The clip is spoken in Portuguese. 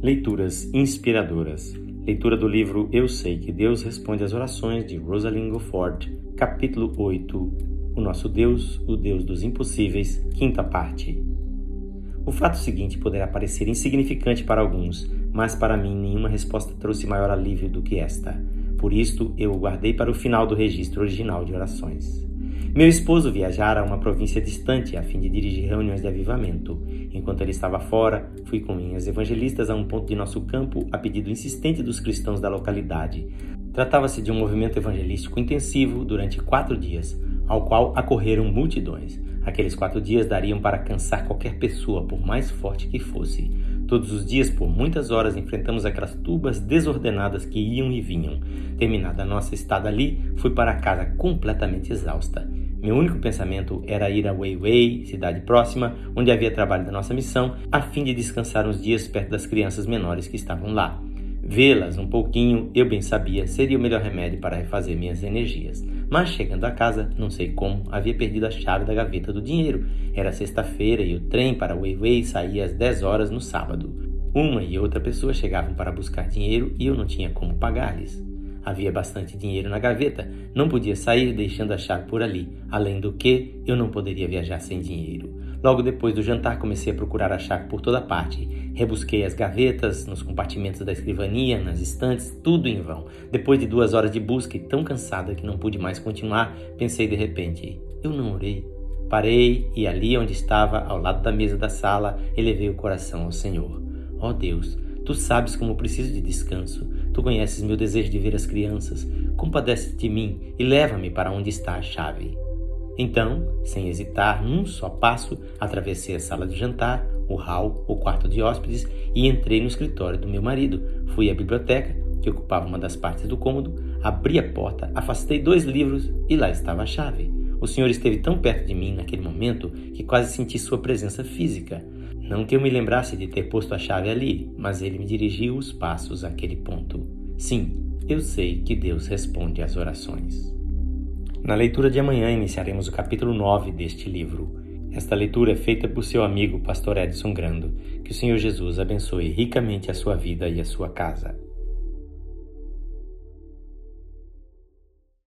Leituras inspiradoras. Leitura do livro Eu Sei que Deus Responde às Orações de Rosalind Gofford, capítulo 8. O nosso Deus, o Deus dos impossíveis, quinta parte. O fato seguinte poderá parecer insignificante para alguns, mas para mim nenhuma resposta trouxe maior alívio do que esta. Por isto, eu o guardei para o final do registro original de orações. Meu esposo viajara a uma província distante a fim de dirigir reuniões de avivamento. Enquanto ele estava fora, fui com minhas evangelistas a um ponto de nosso campo a pedido insistente dos cristãos da localidade. Tratava-se de um movimento evangelístico intensivo durante quatro dias, ao qual acorreram multidões. Aqueles quatro dias dariam para cansar qualquer pessoa, por mais forte que fosse. Todos os dias, por muitas horas, enfrentamos aquelas tubas desordenadas que iam e vinham. Terminada a nossa estada ali, fui para casa completamente exausta. Meu único pensamento era ir a Weiwei, cidade próxima, onde havia trabalho da nossa missão, a fim de descansar uns dias perto das crianças menores que estavam lá. Vê-las um pouquinho, eu bem sabia, seria o melhor remédio para refazer minhas energias. Mas chegando a casa, não sei como, havia perdido a chave da gaveta do dinheiro. Era sexta-feira e o trem para Weiwei saía às 10 horas no sábado. Uma e outra pessoa chegavam para buscar dinheiro e eu não tinha como pagar-lhes. Havia bastante dinheiro na gaveta, não podia sair deixando a chave por ali. Além do que, eu não poderia viajar sem dinheiro. Logo depois do jantar, comecei a procurar a chave por toda parte. Rebusquei as gavetas, nos compartimentos da escrivania, nas estantes, tudo em vão. Depois de duas horas de busca e tão cansada que não pude mais continuar, pensei de repente: eu não orei. Parei e ali onde estava, ao lado da mesa da sala, elevei o coração ao Senhor. Ó oh Deus, tu sabes como preciso de descanso. Tu conheces meu desejo de ver as crianças. Compadece de mim e leva-me para onde está a chave. Então, sem hesitar, num só passo, atravessei a sala de jantar, o hall, o quarto de hóspedes e entrei no escritório do meu marido. Fui à biblioteca, que ocupava uma das partes do cômodo, abri a porta, afastei dois livros e lá estava a chave. O senhor esteve tão perto de mim naquele momento que quase senti sua presença física. Não que eu me lembrasse de ter posto a chave ali, mas ele me dirigiu os passos àquele ponto. Sim, eu sei que Deus responde às orações. Na leitura de amanhã iniciaremos o capítulo 9 deste livro. Esta leitura é feita por seu amigo Pastor Edson Grando. Que o Senhor Jesus abençoe ricamente a sua vida e a sua casa.